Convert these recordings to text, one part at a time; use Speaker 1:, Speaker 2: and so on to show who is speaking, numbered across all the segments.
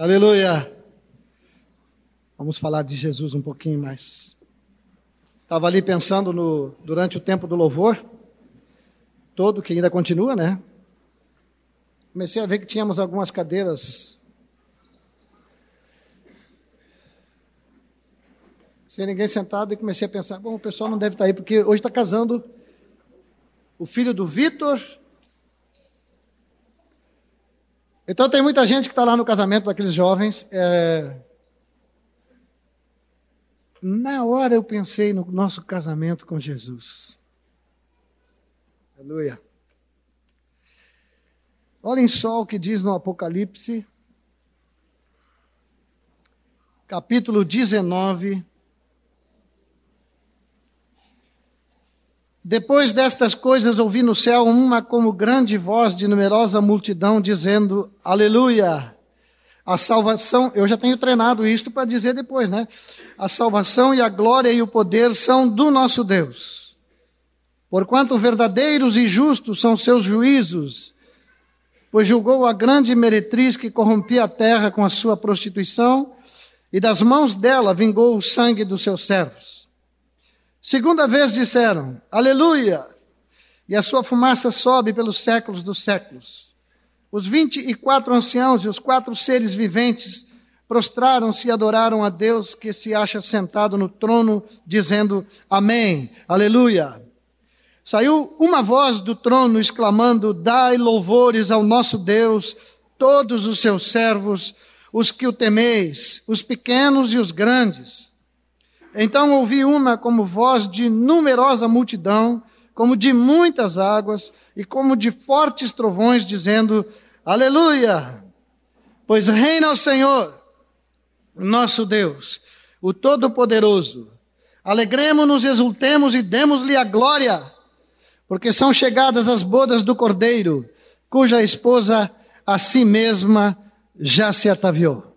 Speaker 1: Aleluia. Vamos falar de Jesus um pouquinho mais. Estava ali pensando no, durante o tempo do louvor, todo, que ainda continua, né? Comecei a ver que tínhamos algumas cadeiras sem ninguém sentado e comecei a pensar, bom, o pessoal não deve estar aí, porque hoje está casando o filho do Vitor. Então tem muita gente que está lá no casamento daqueles jovens. É, na hora eu pensei no nosso casamento com Jesus. Aleluia. Olhem só o que diz no Apocalipse, capítulo 19. Depois destas coisas ouvi no céu uma como grande voz de numerosa multidão dizendo: Aleluia! A salvação, eu já tenho treinado isto para dizer depois, né? A salvação e a glória e o poder são do nosso Deus. Porquanto verdadeiros e justos são seus juízos, pois julgou a grande meretriz que corrompia a terra com a sua prostituição, e das mãos dela vingou o sangue dos seus servos. Segunda vez disseram: Aleluia! E a sua fumaça sobe pelos séculos dos séculos. Os vinte e quatro anciãos e os quatro seres viventes prostraram-se e adoraram a Deus que se acha sentado no trono, dizendo Amém, Aleluia. Saiu uma voz do trono exclamando: Dai louvores ao nosso Deus, todos os seus servos, os que o temeis, os pequenos e os grandes. Então ouvi uma como voz de numerosa multidão, como de muitas águas e como de fortes trovões, dizendo: Aleluia! Pois reina o Senhor, nosso Deus, o Todo-Poderoso. Alegremos-nos, exultemos e demos-lhe a glória, porque são chegadas as bodas do Cordeiro, cuja esposa a si mesma já se ataviou.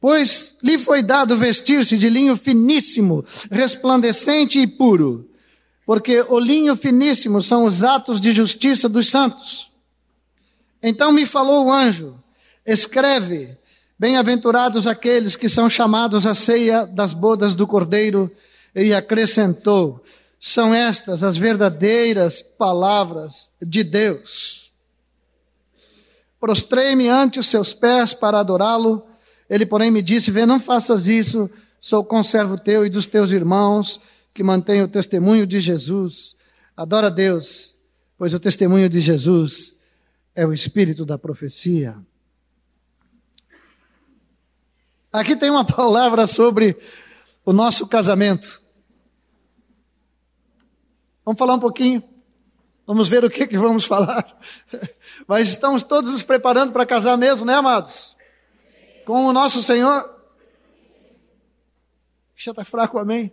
Speaker 1: Pois lhe foi dado vestir-se de linho finíssimo, resplandecente e puro porque o linho finíssimo são os atos de justiça dos santos. Então me falou o anjo: escreve, bem-aventurados aqueles que são chamados à ceia das bodas do cordeiro, e acrescentou: são estas as verdadeiras palavras de Deus. Prostrei-me ante os seus pés para adorá-lo. Ele, porém, me disse: Vê, não faças isso, sou conservo teu e dos teus irmãos que mantém o testemunho de Jesus. Adora a Deus, pois o testemunho de Jesus é o espírito da profecia. Aqui tem uma palavra sobre o nosso casamento. Vamos falar um pouquinho. Vamos ver o que, que vamos falar. Mas estamos todos nos preparando para casar mesmo, né, amados? Com o nosso Senhor. Já está fraco, amém?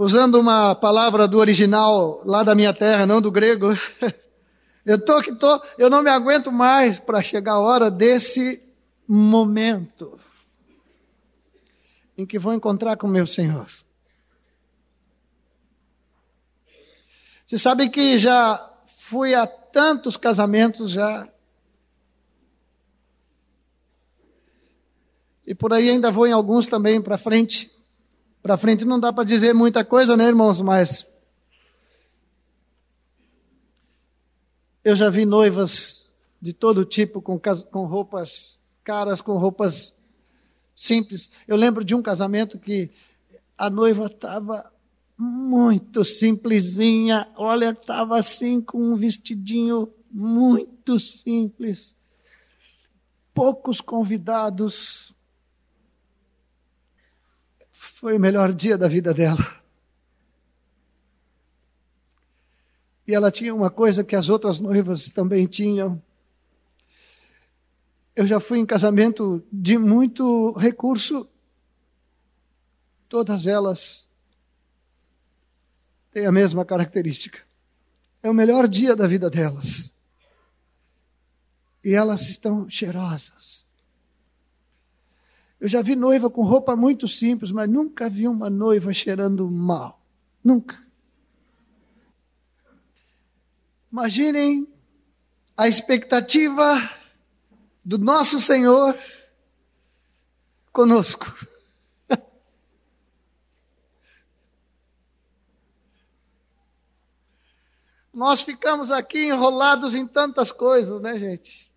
Speaker 1: usando uma palavra do original lá da minha terra, não do grego. Eu tô que tô, eu não me aguento mais para chegar a hora desse momento em que vou encontrar com meu Senhor. Você sabe que já fui a tantos casamentos já. E por aí ainda vou em alguns também para frente. Para frente não dá para dizer muita coisa, né, irmãos? Mas eu já vi noivas de todo tipo, com, com roupas caras, com roupas simples. Eu lembro de um casamento que a noiva estava muito simplesinha, olha, estava assim com um vestidinho muito simples. Poucos convidados, foi o melhor dia da vida dela. E ela tinha uma coisa que as outras noivas também tinham. Eu já fui em casamento de muito recurso. Todas elas têm a mesma característica. É o melhor dia da vida delas. E elas estão cheirosas eu já vi noiva com roupa muito simples, mas nunca vi uma noiva cheirando mal. Nunca. Imaginem a expectativa do nosso Senhor conosco. Nós ficamos aqui enrolados em tantas coisas, né, gente?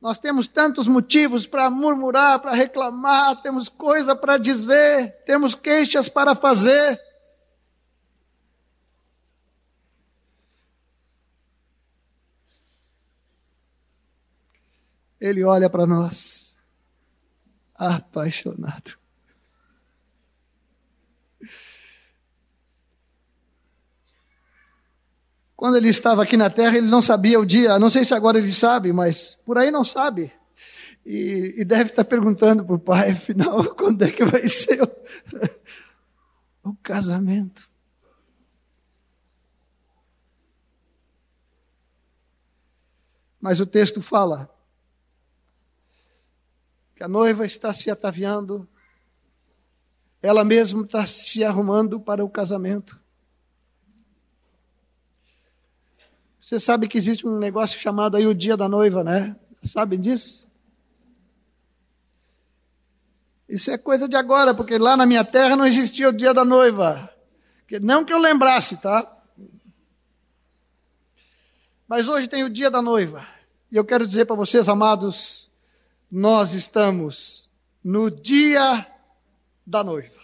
Speaker 1: Nós temos tantos motivos para murmurar, para reclamar, temos coisa para dizer, temos queixas para fazer. Ele olha para nós, apaixonado. Quando ele estava aqui na terra, ele não sabia o dia, não sei se agora ele sabe, mas por aí não sabe. E, e deve estar perguntando para o pai, afinal, quando é que vai ser o, o casamento? Mas o texto fala que a noiva está se ataviando, ela mesma está se arrumando para o casamento. Você sabe que existe um negócio chamado aí o dia da noiva, né? Sabem disso? Isso é coisa de agora, porque lá na minha terra não existia o dia da noiva. Não que eu lembrasse, tá? Mas hoje tem o dia da noiva. E eu quero dizer para vocês, amados, nós estamos no dia da noiva.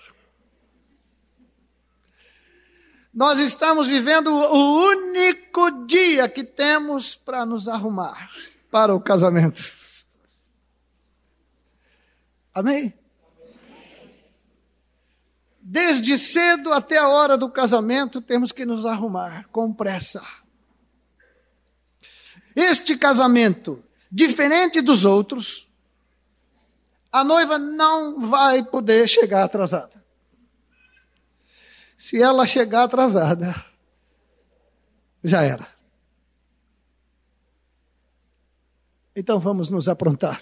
Speaker 1: Nós estamos vivendo o único dia que temos para nos arrumar para o casamento. Amém? Desde cedo até a hora do casamento, temos que nos arrumar com pressa. Este casamento, diferente dos outros, a noiva não vai poder chegar atrasada. Se ela chegar atrasada, já era. Então vamos nos aprontar.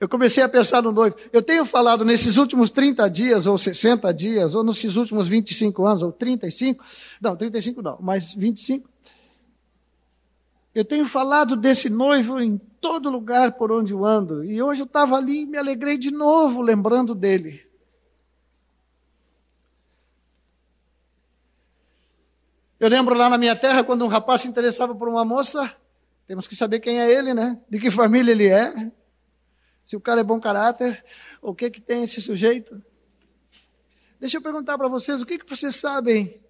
Speaker 1: Eu comecei a pensar no noivo. Eu tenho falado nesses últimos 30 dias, ou 60 dias, ou nesses últimos 25 anos, ou 35, não, 35 não, mas 25. Eu tenho falado desse noivo em todo lugar por onde eu ando. E hoje eu estava ali e me alegrei de novo lembrando dele. Eu lembro lá na minha terra, quando um rapaz se interessava por uma moça, temos que saber quem é ele, né? De que família ele é. Se o cara é bom caráter, o que que tem esse sujeito? Deixa eu perguntar para vocês, o que que vocês sabem?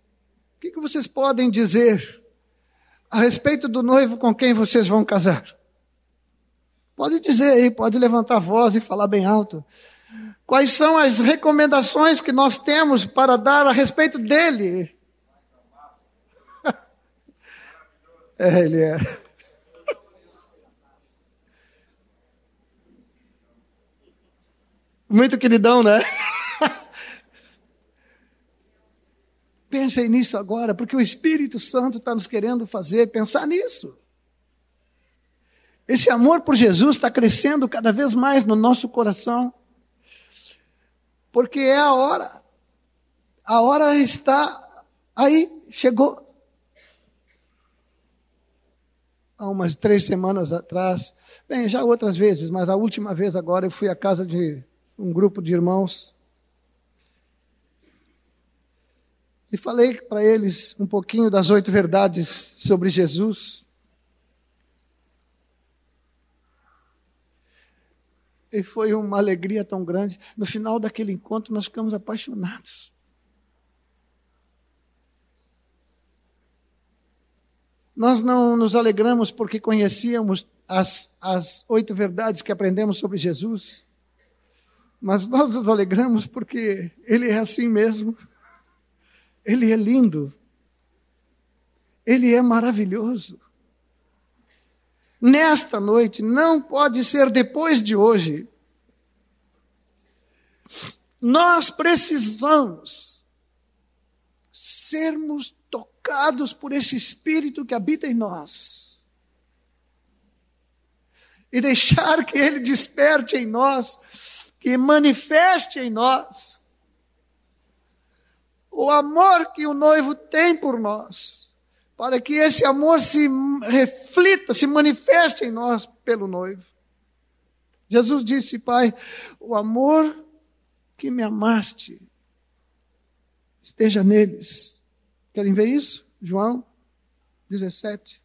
Speaker 1: O que que vocês podem dizer a respeito do noivo com quem vocês vão casar? Pode dizer aí, pode levantar a voz e falar bem alto. Quais são as recomendações que nós temos para dar a respeito dele? é, ele é. Muito queridão, né? Pensem nisso agora, porque o Espírito Santo está nos querendo fazer pensar nisso. Esse amor por Jesus está crescendo cada vez mais no nosso coração, porque é a hora. A hora está aí, chegou. Há umas três semanas atrás, bem, já outras vezes, mas a última vez agora eu fui à casa de um grupo de irmãos e falei para eles um pouquinho das oito verdades sobre Jesus. E foi uma alegria tão grande. No final daquele encontro, nós ficamos apaixonados. Nós não nos alegramos porque conhecíamos as, as oito verdades que aprendemos sobre Jesus, mas nós nos alegramos porque Ele é assim mesmo. Ele é lindo. Ele é maravilhoso nesta noite, não pode ser depois de hoje. Nós precisamos sermos tocados por esse Espírito que habita em nós e deixar que Ele desperte em nós, que manifeste em nós o amor que o noivo tem por nós, para que esse amor se reflita, se manifeste em nós pelo noivo. Jesus disse, Pai, o amor que me amaste esteja neles. Querem ver isso? João 17.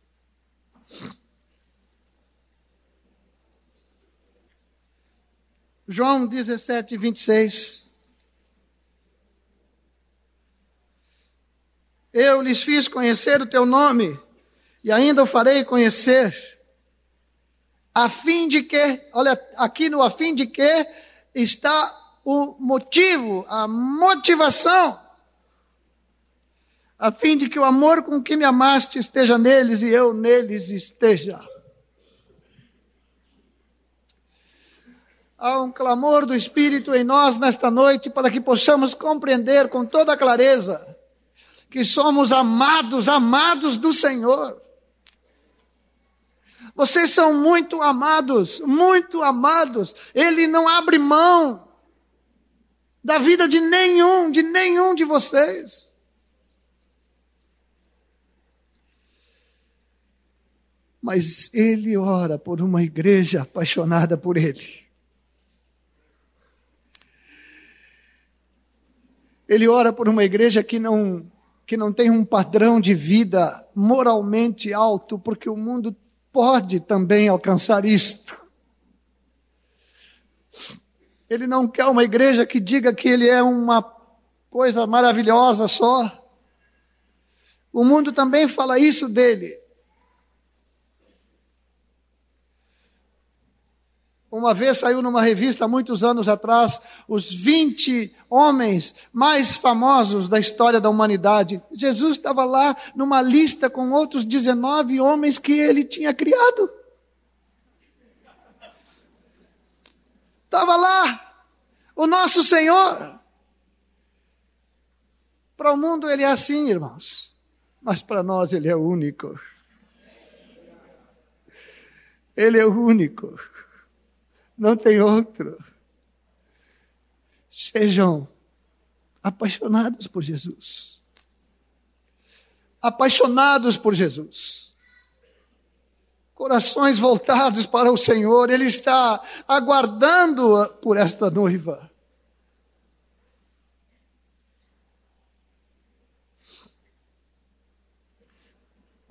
Speaker 1: João 17, 26. Eu lhes fiz conhecer o teu nome, e ainda o farei conhecer, a fim de que, olha, aqui no a fim de que está o motivo, a motivação, a fim de que o amor com que me amaste esteja neles e eu neles esteja. Há um clamor do Espírito em nós nesta noite para que possamos compreender com toda clareza que somos amados, amados do Senhor. Vocês são muito amados, muito amados. Ele não abre mão da vida de nenhum, de nenhum de vocês. Mas ele ora por uma igreja apaixonada por ele. Ele ora por uma igreja que não, que não tem um padrão de vida moralmente alto, porque o mundo pode também alcançar isto. Ele não quer uma igreja que diga que ele é uma coisa maravilhosa só. O mundo também fala isso dele. Uma vez saiu numa revista, muitos anos atrás, os 20 homens mais famosos da história da humanidade. Jesus estava lá numa lista com outros 19 homens que ele tinha criado. Estava lá, o nosso Senhor. Para o mundo ele é assim, irmãos, mas para nós ele é único. Ele é único não tem outro. Sejam apaixonados por Jesus. Apaixonados por Jesus. Corações voltados para o Senhor, Ele está aguardando por esta noiva.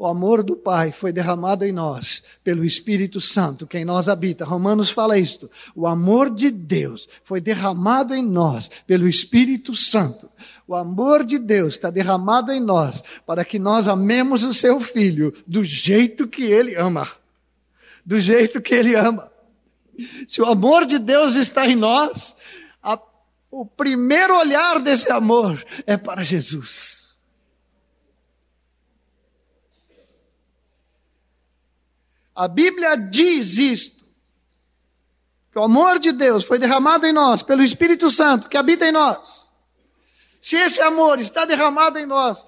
Speaker 1: O amor do Pai foi derramado em nós pelo Espírito Santo, que em nós habita. Romanos fala isto. O amor de Deus foi derramado em nós pelo Espírito Santo. O amor de Deus está derramado em nós para que nós amemos o seu filho do jeito que ele ama. Do jeito que ele ama. Se o amor de Deus está em nós, a, o primeiro olhar desse amor é para Jesus. A Bíblia diz isto. Que o amor de Deus foi derramado em nós pelo Espírito Santo que habita em nós. Se esse amor está derramado em nós,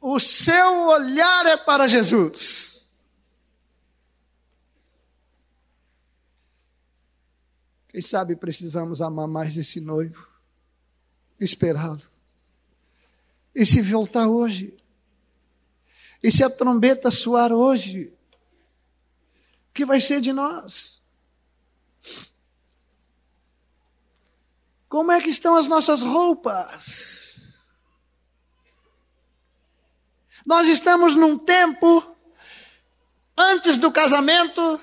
Speaker 1: o seu olhar é para Jesus. Quem sabe precisamos amar mais esse noivo, esperá-lo. E se voltar hoje? E se a trombeta soar hoje? Que vai ser de nós? Como é que estão as nossas roupas? Nós estamos num tempo antes do casamento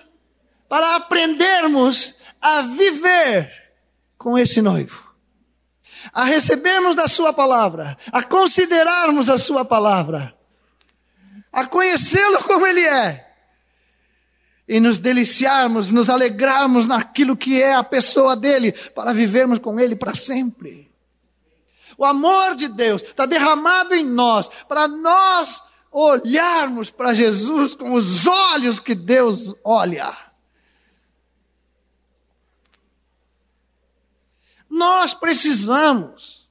Speaker 1: para aprendermos a viver com esse noivo, a recebermos da Sua palavra, a considerarmos a Sua palavra, a conhecê-lo como Ele é e nos deliciarmos, nos alegrarmos naquilo que é a pessoa dele, para vivermos com ele para sempre. O amor de Deus está derramado em nós, para nós olharmos para Jesus com os olhos que Deus olha. Nós precisamos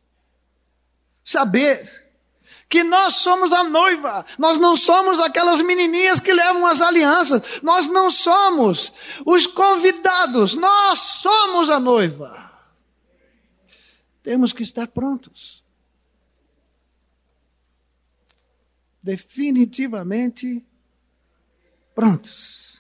Speaker 1: saber que nós somos a noiva, nós não somos aquelas menininhas que levam as alianças, nós não somos os convidados, nós somos a noiva. Temos que estar prontos. definitivamente prontos.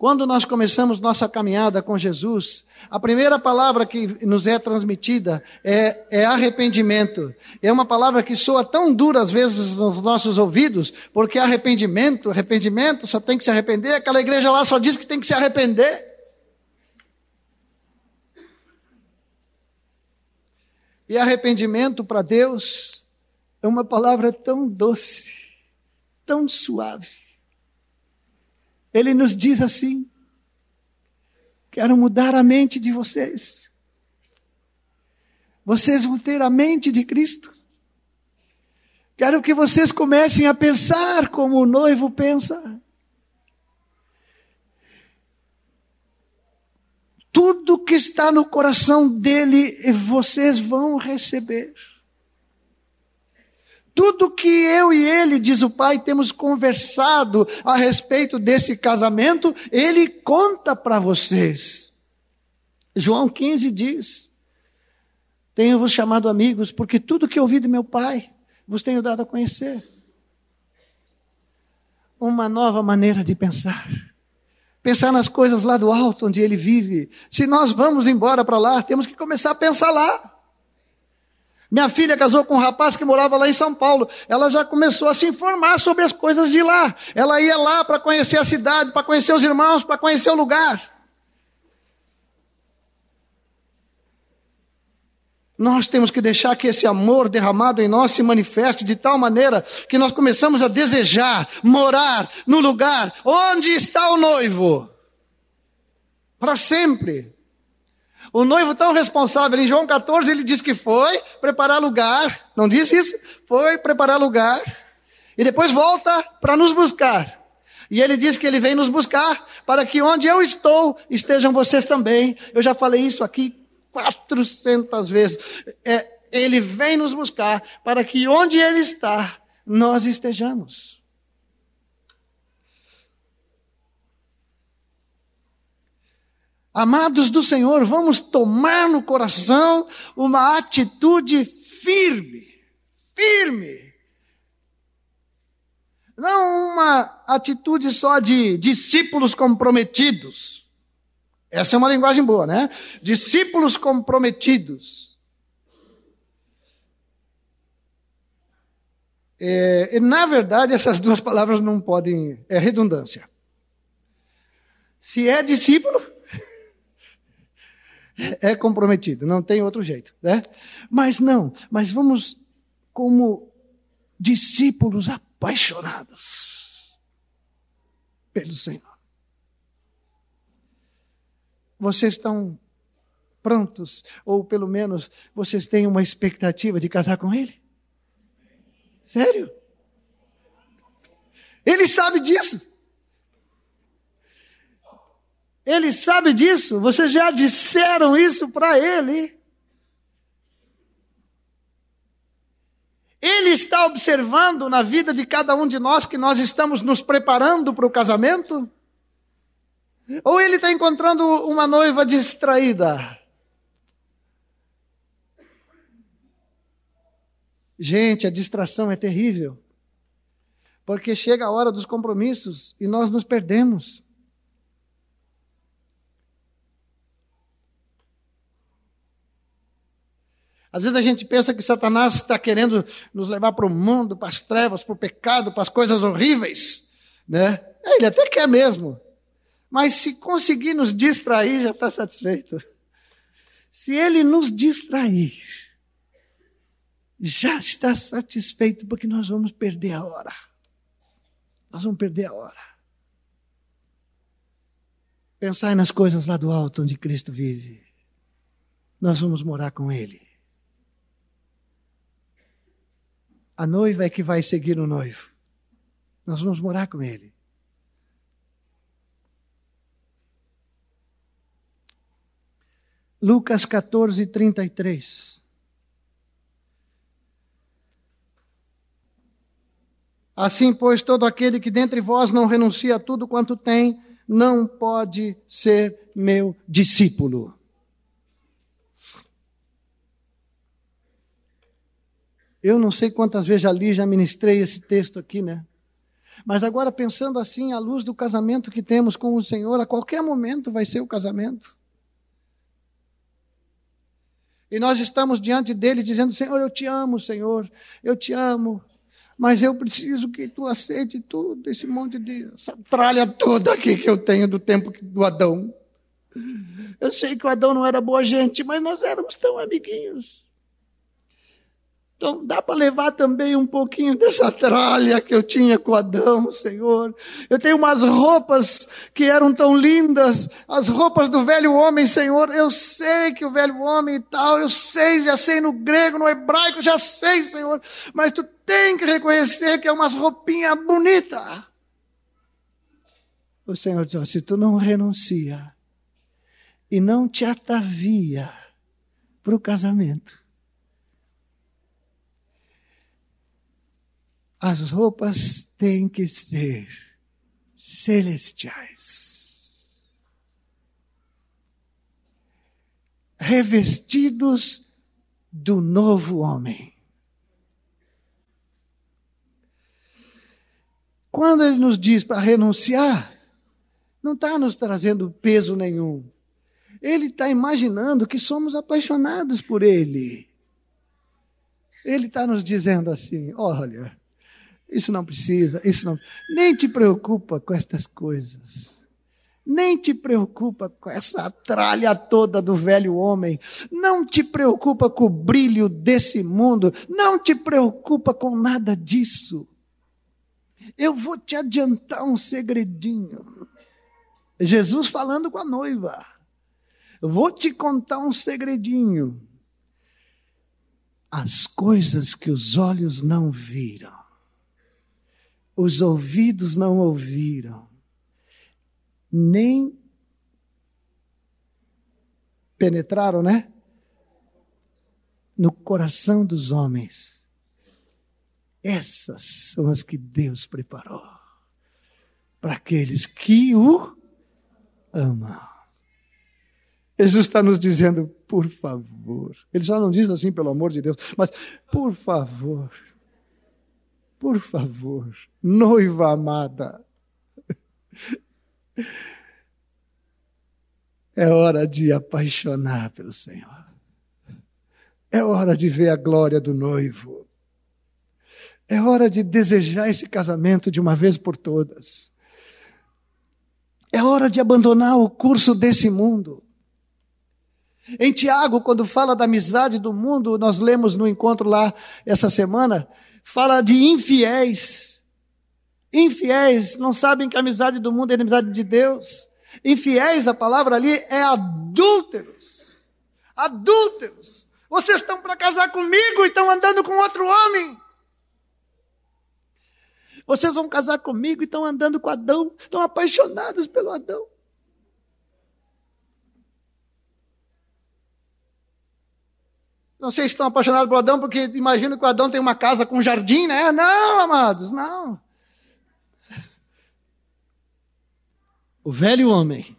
Speaker 1: Quando nós começamos nossa caminhada com Jesus, a primeira palavra que nos é transmitida é, é, arrependimento. É uma palavra que soa tão dura às vezes nos nossos ouvidos, porque arrependimento, arrependimento, só tem que se arrepender. Aquela igreja lá só diz que tem que se arrepender. E arrependimento para Deus é uma palavra tão doce, tão suave. Ele nos diz assim: quero mudar a mente de vocês. Vocês vão ter a mente de Cristo. Quero que vocês comecem a pensar como o noivo pensa. Tudo que está no coração dele, vocês vão receber. Tudo que eu e ele, diz o pai, temos conversado a respeito desse casamento, ele conta para vocês. João 15 diz: Tenho-vos chamado amigos, porque tudo que ouvi de meu pai vos tenho dado a conhecer. Uma nova maneira de pensar. Pensar nas coisas lá do alto onde ele vive. Se nós vamos embora para lá, temos que começar a pensar lá. Minha filha casou com um rapaz que morava lá em São Paulo. Ela já começou a se informar sobre as coisas de lá. Ela ia lá para conhecer a cidade, para conhecer os irmãos, para conhecer o lugar. Nós temos que deixar que esse amor derramado em nós se manifeste de tal maneira que nós começamos a desejar morar no lugar onde está o noivo. Para sempre. O noivo tão responsável, em João 14, ele diz que foi preparar lugar, não diz isso? Foi preparar lugar, e depois volta para nos buscar. E ele diz que ele vem nos buscar para que onde eu estou estejam vocês também. Eu já falei isso aqui 400 vezes. É, ele vem nos buscar para que onde ele está, nós estejamos. Amados do Senhor, vamos tomar no coração uma atitude firme, firme. Não uma atitude só de discípulos comprometidos. Essa é uma linguagem boa, né? Discípulos comprometidos. É, na verdade, essas duas palavras não podem. É redundância. Se é discípulo, é comprometido, não tem outro jeito, né? Mas não, mas vamos como discípulos apaixonados pelo Senhor. Vocês estão prontos, ou pelo menos vocês têm uma expectativa de casar com Ele? Sério? Ele sabe disso. Ele sabe disso, vocês já disseram isso para ele. Ele está observando na vida de cada um de nós que nós estamos nos preparando para o casamento? Ou ele está encontrando uma noiva distraída? Gente, a distração é terrível. Porque chega a hora dos compromissos e nós nos perdemos. Às vezes a gente pensa que Satanás está querendo nos levar para o mundo, para as trevas, para o pecado, para as coisas horríveis. Né? É, ele até quer mesmo. Mas se conseguir nos distrair, já está satisfeito. Se ele nos distrair, já está satisfeito, porque nós vamos perder a hora. Nós vamos perder a hora. Pensai nas coisas lá do alto onde Cristo vive. Nós vamos morar com Ele. A noiva é que vai seguir o noivo. Nós vamos morar com ele. Lucas 14, 33. Assim, pois, todo aquele que dentre vós não renuncia a tudo quanto tem, não pode ser meu discípulo. Eu não sei quantas vezes já li, já ministrei esse texto aqui, né? Mas agora pensando assim, à luz do casamento que temos com o Senhor, a qualquer momento vai ser o casamento. E nós estamos diante dele dizendo: Senhor, eu te amo, Senhor, eu te amo, mas eu preciso que tu aceite tudo, esse monte de essa tralha toda aqui que eu tenho do tempo do Adão. Eu sei que o Adão não era boa gente, mas nós éramos tão amiguinhos. Então dá para levar também um pouquinho dessa tralha que eu tinha com Adão, Senhor. Eu tenho umas roupas que eram tão lindas, as roupas do velho homem, Senhor. Eu sei que o velho homem e tal, eu sei, já sei no grego, no hebraico, já sei, Senhor. Mas tu tem que reconhecer que é umas roupinhas bonitas. O Senhor diz: se tu não renuncia e não te atavia para o casamento, as roupas têm que ser celestiais. Revestidos do novo homem. Quando ele nos diz para renunciar, não está nos trazendo peso nenhum. Ele está imaginando que somos apaixonados por ele. Ele está nos dizendo assim: olha, isso não precisa, isso não. Nem te preocupa com estas coisas. Nem te preocupa com essa tralha toda do velho homem. Não te preocupa com o brilho desse mundo. Não te preocupa com nada disso. Eu vou te adiantar um segredinho. Jesus falando com a noiva. Eu vou te contar um segredinho. As coisas que os olhos não viram os ouvidos não ouviram, nem penetraram, né? No coração dos homens. Essas são as que Deus preparou para aqueles que o amam. Jesus está nos dizendo, por favor. Ele só não diz assim, pelo amor de Deus, mas por favor por favor, noiva amada, é hora de apaixonar pelo Senhor. É hora de ver a glória do noivo. É hora de desejar esse casamento de uma vez por todas. É hora de abandonar o curso desse mundo. Em Tiago, quando fala da amizade do mundo, nós lemos no encontro lá essa semana, fala de infiéis. Infiéis, não sabem que a amizade do mundo é a amizade de Deus. Infiéis, a palavra ali é adúlteros. Adúlteros. Vocês estão para casar comigo e estão andando com outro homem. Vocês vão casar comigo e estão andando com Adão, estão apaixonados pelo Adão. Não sei se estão apaixonados por Adão, porque imagino que o Adão tem uma casa com jardim, né? Não, amados, não. O velho homem,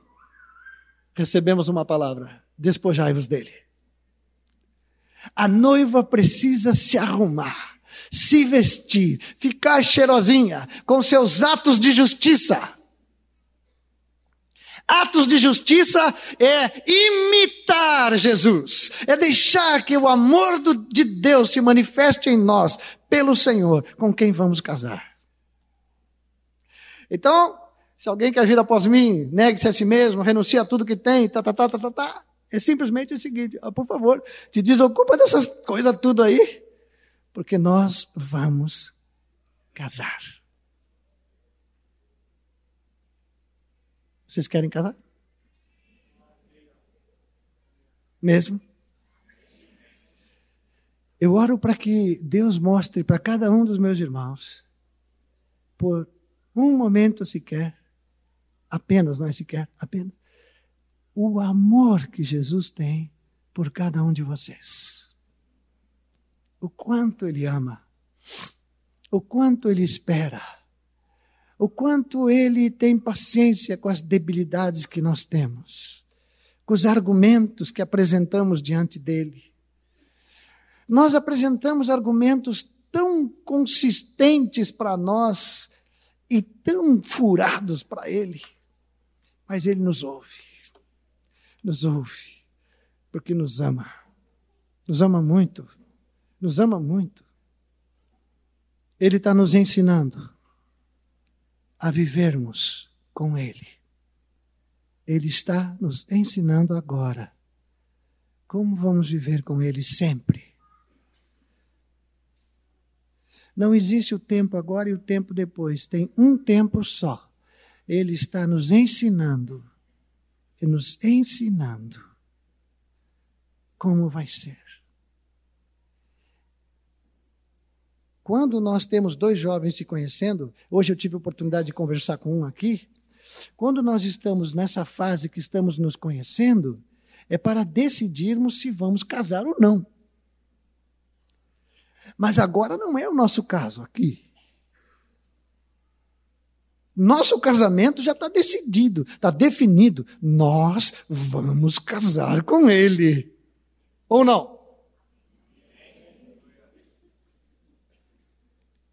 Speaker 1: recebemos uma palavra: despojai-vos dele. A noiva precisa se arrumar, se vestir, ficar cheirosinha, com seus atos de justiça. Atos de justiça é imitar Jesus, é deixar que o amor do, de Deus se manifeste em nós pelo Senhor com quem vamos casar. Então, se alguém quer vir após mim, negue-se a si mesmo, renuncie a tudo que tem, tá, tá, tá, tá, tá, tá. É simplesmente o seguinte, por favor, te desocupa dessas coisas tudo aí, porque nós vamos casar. Vocês querem casar? Mesmo? Eu oro para que Deus mostre para cada um dos meus irmãos, por um momento sequer, apenas, não é sequer, apenas, o amor que Jesus tem por cada um de vocês. O quanto Ele ama, o quanto Ele espera o quanto ele tem paciência com as debilidades que nós temos, com os argumentos que apresentamos diante dele. Nós apresentamos argumentos tão consistentes para nós e tão furados para Ele, mas Ele nos ouve, nos ouve, porque nos ama, nos ama muito, nos ama muito. Ele está nos ensinando a vivermos com Ele. Ele está nos ensinando agora como vamos viver com Ele sempre. Não existe o tempo agora e o tempo depois, tem um tempo só. Ele está nos ensinando, e nos ensinando como vai ser. Quando nós temos dois jovens se conhecendo, hoje eu tive a oportunidade de conversar com um aqui. Quando nós estamos nessa fase que estamos nos conhecendo, é para decidirmos se vamos casar ou não. Mas agora não é o nosso caso aqui. Nosso casamento já está decidido, está definido. Nós vamos casar com ele. Ou não?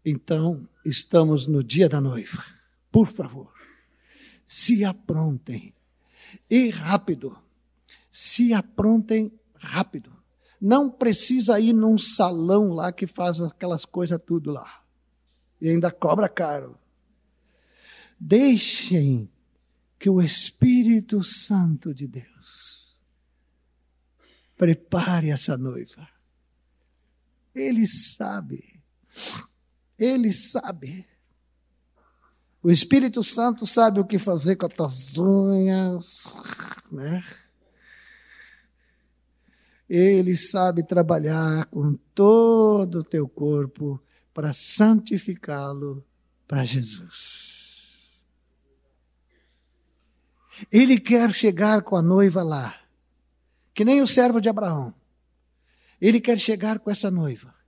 Speaker 1: Então, estamos no dia da noiva. Por favor, se aprontem. E rápido. Se aprontem rápido. Não precisa ir num salão lá que faz aquelas coisas tudo lá. E ainda cobra caro. Deixem que o Espírito Santo de Deus prepare essa noiva. Ele sabe. Ele sabe. O Espírito Santo sabe o que fazer com as tuas unhas, né? Ele sabe trabalhar com todo o teu corpo para santificá-lo para Jesus. Ele quer chegar com a noiva lá, que nem o servo de Abraão. Ele quer chegar com essa noiva.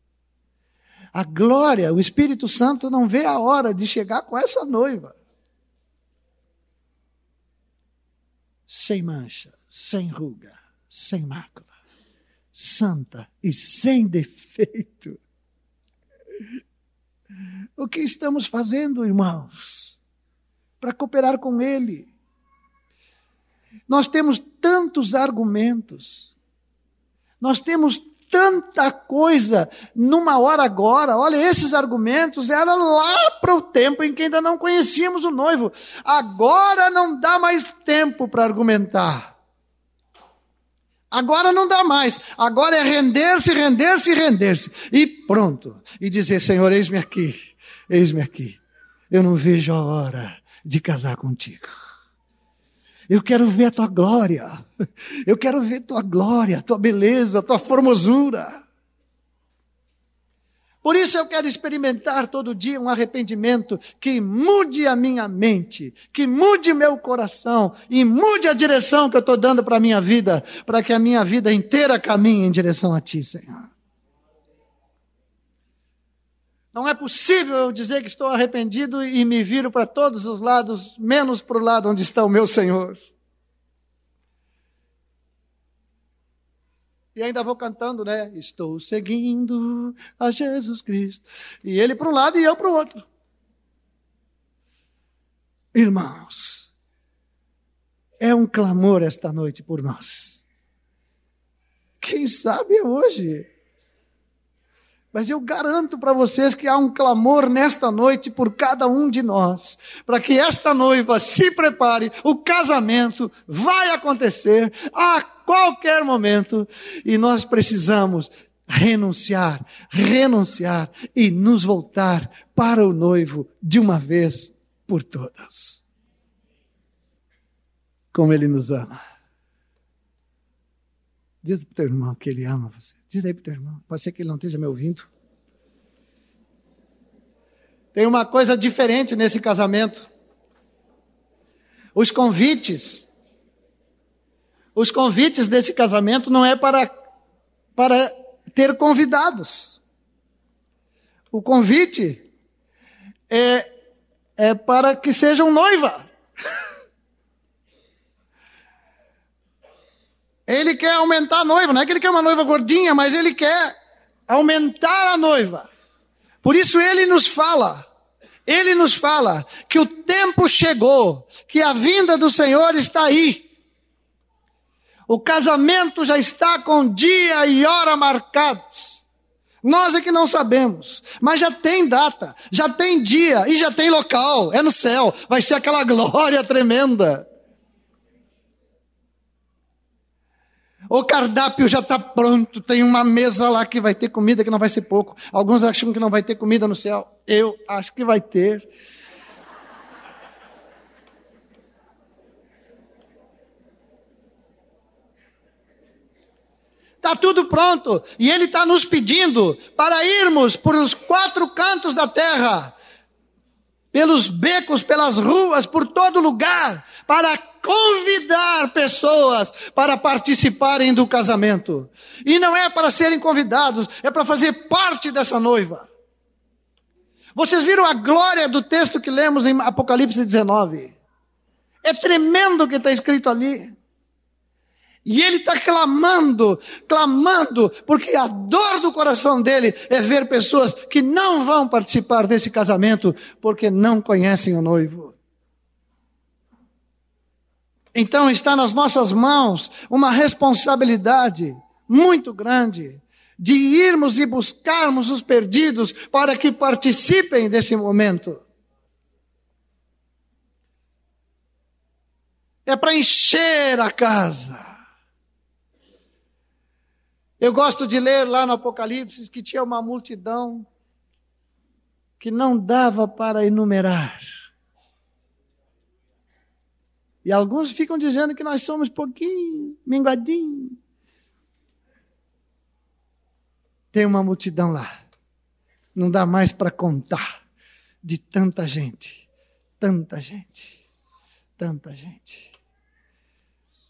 Speaker 1: A glória, o Espírito Santo não vê a hora de chegar com essa noiva. Sem mancha, sem ruga, sem mácula santa e sem defeito. O que estamos fazendo, irmãos, para cooperar com Ele? Nós temos tantos argumentos, nós temos tanta coisa numa hora agora. Olha, esses argumentos eram lá para o tempo em que ainda não conhecíamos o noivo. Agora não dá mais tempo para argumentar. Agora não dá mais. Agora é render-se, render-se, render-se. E pronto. E dizer: Senhor, eis-me aqui, eis-me aqui. Eu não vejo a hora de casar contigo. Eu quero ver a tua glória. Eu quero ver tua glória, tua beleza, tua formosura. Por isso eu quero experimentar todo dia um arrependimento que mude a minha mente, que mude meu coração e mude a direção que eu estou dando para a minha vida, para que a minha vida inteira caminhe em direção a Ti, Senhor. Não é possível eu dizer que estou arrependido e me viro para todos os lados, menos para o lado onde está o meu Senhor. E ainda vou cantando, né? Estou seguindo a Jesus Cristo. E ele para um lado e eu para o outro. Irmãos, é um clamor esta noite por nós. Quem sabe é hoje. Mas eu garanto para vocês que há um clamor nesta noite por cada um de nós, para que esta noiva se prepare, o casamento vai acontecer a qualquer momento e nós precisamos renunciar, renunciar e nos voltar para o noivo de uma vez por todas. Como ele nos ama. Diz para o teu irmão que ele ama você. Diz aí para o teu irmão. Pode ser que ele não esteja me ouvindo. Tem uma coisa diferente nesse casamento. Os convites. Os convites desse casamento não é para, para ter convidados. O convite é, é para que sejam noiva. Ele quer aumentar a noiva, não é que ele quer uma noiva gordinha, mas ele quer aumentar a noiva. Por isso ele nos fala, ele nos fala que o tempo chegou, que a vinda do Senhor está aí. O casamento já está com dia e hora marcados. Nós é que não sabemos, mas já tem data, já tem dia e já tem local, é no céu, vai ser aquela glória tremenda. O cardápio já está pronto, tem uma mesa lá que vai ter comida que não vai ser pouco. Alguns acham que não vai ter comida no céu. Eu acho que vai ter. Está tudo pronto. E Ele está nos pedindo para irmos por os quatro cantos da terra, pelos becos, pelas ruas, por todo lugar, para convidar pessoas para participarem do casamento. E não é para serem convidados, é para fazer parte dessa noiva. Vocês viram a glória do texto que lemos em Apocalipse 19? É tremendo o que está escrito ali. E ele está clamando, clamando, porque a dor do coração dele é ver pessoas que não vão participar desse casamento porque não conhecem o noivo. Então está nas nossas mãos uma responsabilidade muito grande de irmos e buscarmos os perdidos para que participem desse momento. É para encher a casa. Eu gosto de ler lá no Apocalipse que tinha uma multidão que não dava para enumerar. E alguns ficam dizendo que nós somos pouquinho, minguadinho. Tem uma multidão lá. Não dá mais para contar de tanta gente, tanta gente, tanta gente.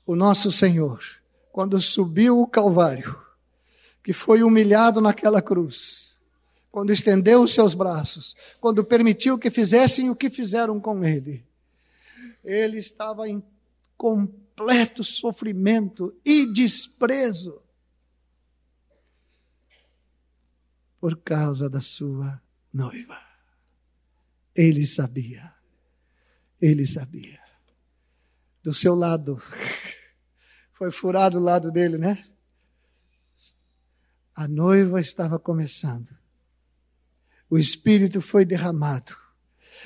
Speaker 1: O nosso Senhor, quando subiu o Calvário, que foi humilhado naquela cruz, quando estendeu os seus braços, quando permitiu que fizessem o que fizeram com ele, ele estava em completo sofrimento e desprezo por causa da sua noiva. Ele sabia, ele sabia. Do seu lado, foi furado o lado dele, né? A noiva estava começando. O Espírito foi derramado.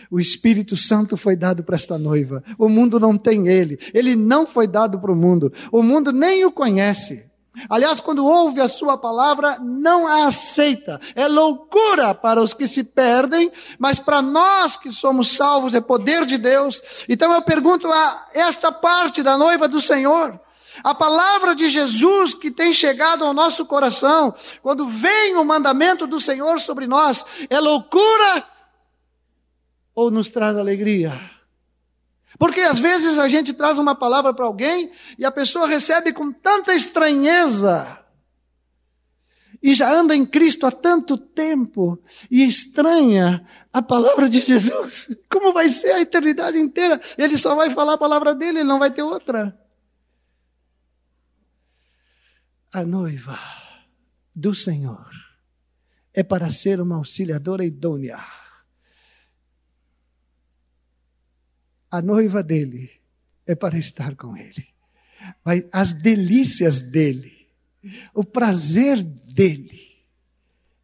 Speaker 1: O Espírito Santo foi dado para esta noiva. O mundo não tem ele. Ele não foi dado para o mundo. O mundo nem o conhece. Aliás, quando ouve a sua palavra, não a aceita. É loucura para os que se perdem, mas para nós que somos salvos é poder de Deus. Então eu pergunto a esta parte da noiva do Senhor. A palavra de Jesus que tem chegado ao nosso coração, quando vem o mandamento do Senhor sobre nós, é loucura ou nos traz alegria? Porque às vezes a gente traz uma palavra para alguém e a pessoa recebe com tanta estranheza e já anda em Cristo há tanto tempo e estranha a palavra de Jesus. Como vai ser a eternidade inteira? Ele só vai falar a palavra dele, ele não vai ter outra. A noiva do Senhor é para ser uma auxiliadora idônea a noiva dele é para estar com ele. Mas as delícias dele, o prazer dele,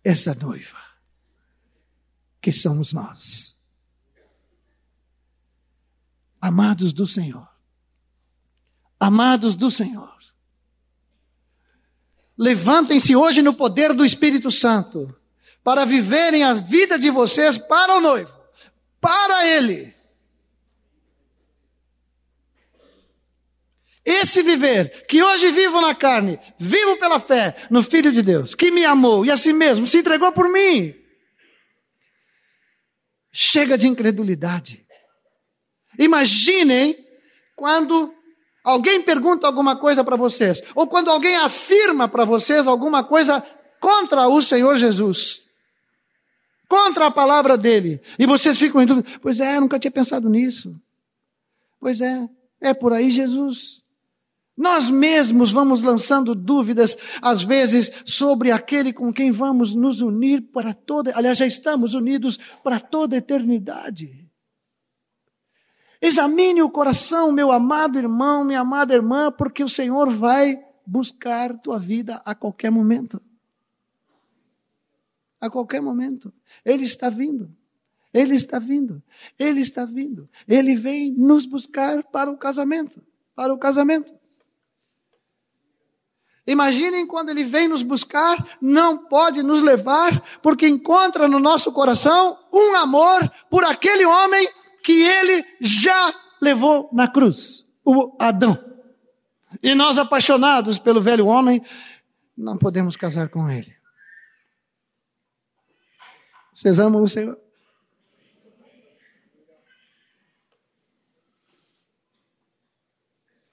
Speaker 1: essa noiva, que somos nós. Amados do Senhor, amados do Senhor, levantem-se hoje no poder do Espírito Santo para viverem a vida de vocês para o noivo, para ele Esse viver, que hoje vivo na carne, vivo pela fé no Filho de Deus, que me amou e a si mesmo se entregou por mim. Chega de incredulidade. Imaginem quando alguém pergunta alguma coisa para vocês, ou quando alguém afirma para vocês alguma coisa contra o Senhor Jesus, contra a palavra dele, e vocês ficam em dúvida: pois é, nunca tinha pensado nisso. Pois é, é por aí Jesus. Nós mesmos vamos lançando dúvidas, às vezes, sobre aquele com quem vamos nos unir para toda, aliás, já estamos unidos para toda a eternidade. Examine o coração, meu amado irmão, minha amada irmã, porque o Senhor vai buscar tua vida a qualquer momento. A qualquer momento. Ele está vindo. Ele está vindo. Ele está vindo. Ele vem nos buscar para o casamento. Para o casamento. Imaginem quando ele vem nos buscar, não pode nos levar, porque encontra no nosso coração um amor por aquele homem que ele já levou na cruz, o Adão. E nós, apaixonados pelo velho homem, não podemos casar com ele. Vocês amam o Senhor?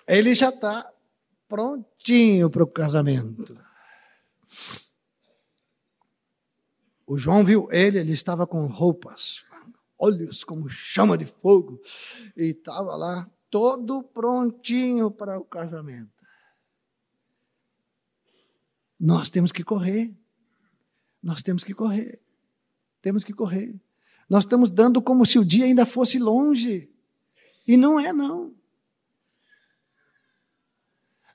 Speaker 1: Ele já está prontinho para o casamento. O João viu ele, ele estava com roupas, olhos como chama de fogo, e estava lá todo prontinho para o casamento. Nós temos que correr. Nós temos que correr. Temos que correr. Nós estamos dando como se o dia ainda fosse longe. E não é, não.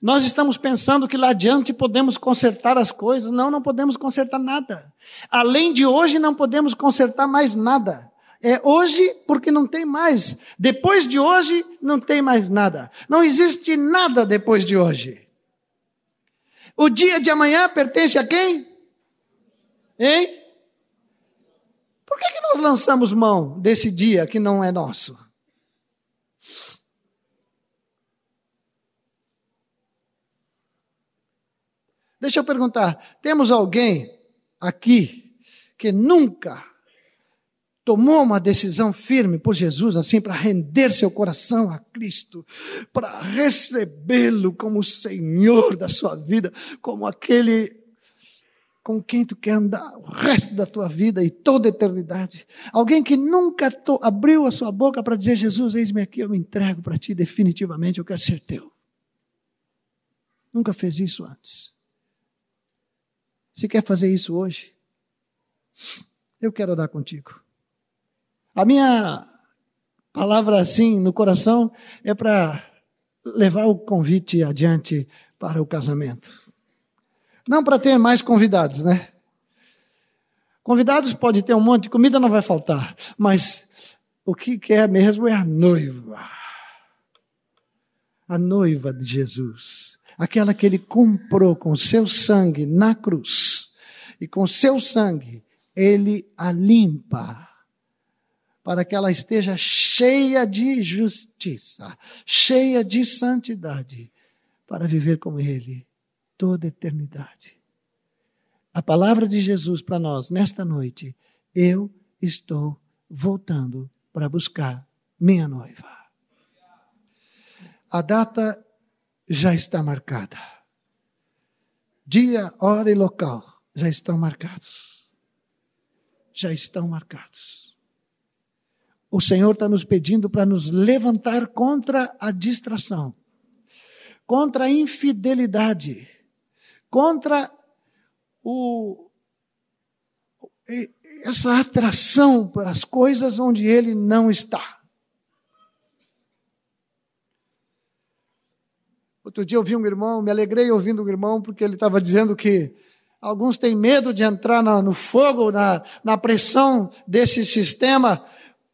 Speaker 1: Nós estamos pensando que lá adiante podemos consertar as coisas. Não, não podemos consertar nada. Além de hoje, não podemos consertar mais nada. É hoje porque não tem mais. Depois de hoje, não tem mais nada. Não existe nada depois de hoje. O dia de amanhã pertence a quem? Hein? Por que, que nós lançamos mão desse dia que não é nosso? Deixa eu perguntar: temos alguém aqui que nunca tomou uma decisão firme por Jesus, assim, para render seu coração a Cristo, para recebê-lo como Senhor da sua vida, como aquele com quem tu quer andar o resto da tua vida e toda a eternidade. Alguém que nunca abriu a sua boca para dizer: Jesus, eis-me aqui, eu me entrego para ti definitivamente, eu quero ser teu. Nunca fez isso antes. Se quer fazer isso hoje, eu quero orar contigo. A minha palavra assim no coração é para levar o convite adiante para o casamento. Não para ter mais convidados, né? Convidados pode ter um monte, comida não vai faltar, mas o que quer mesmo é a noiva. A noiva de Jesus aquela que ele comprou com seu sangue na cruz, e com seu sangue ele a limpa, para que ela esteja cheia de justiça, cheia de santidade, para viver com ele toda a eternidade. A palavra de Jesus para nós nesta noite, eu estou voltando para buscar minha noiva. A data já está marcada. Dia, hora e local já estão marcados. Já estão marcados. O Senhor está nos pedindo para nos levantar contra a distração, contra a infidelidade, contra o, essa atração para as coisas onde Ele não está. Outro dia eu vi um irmão, me alegrei ouvindo um irmão, porque ele estava dizendo que alguns têm medo de entrar no fogo, na, na pressão desse sistema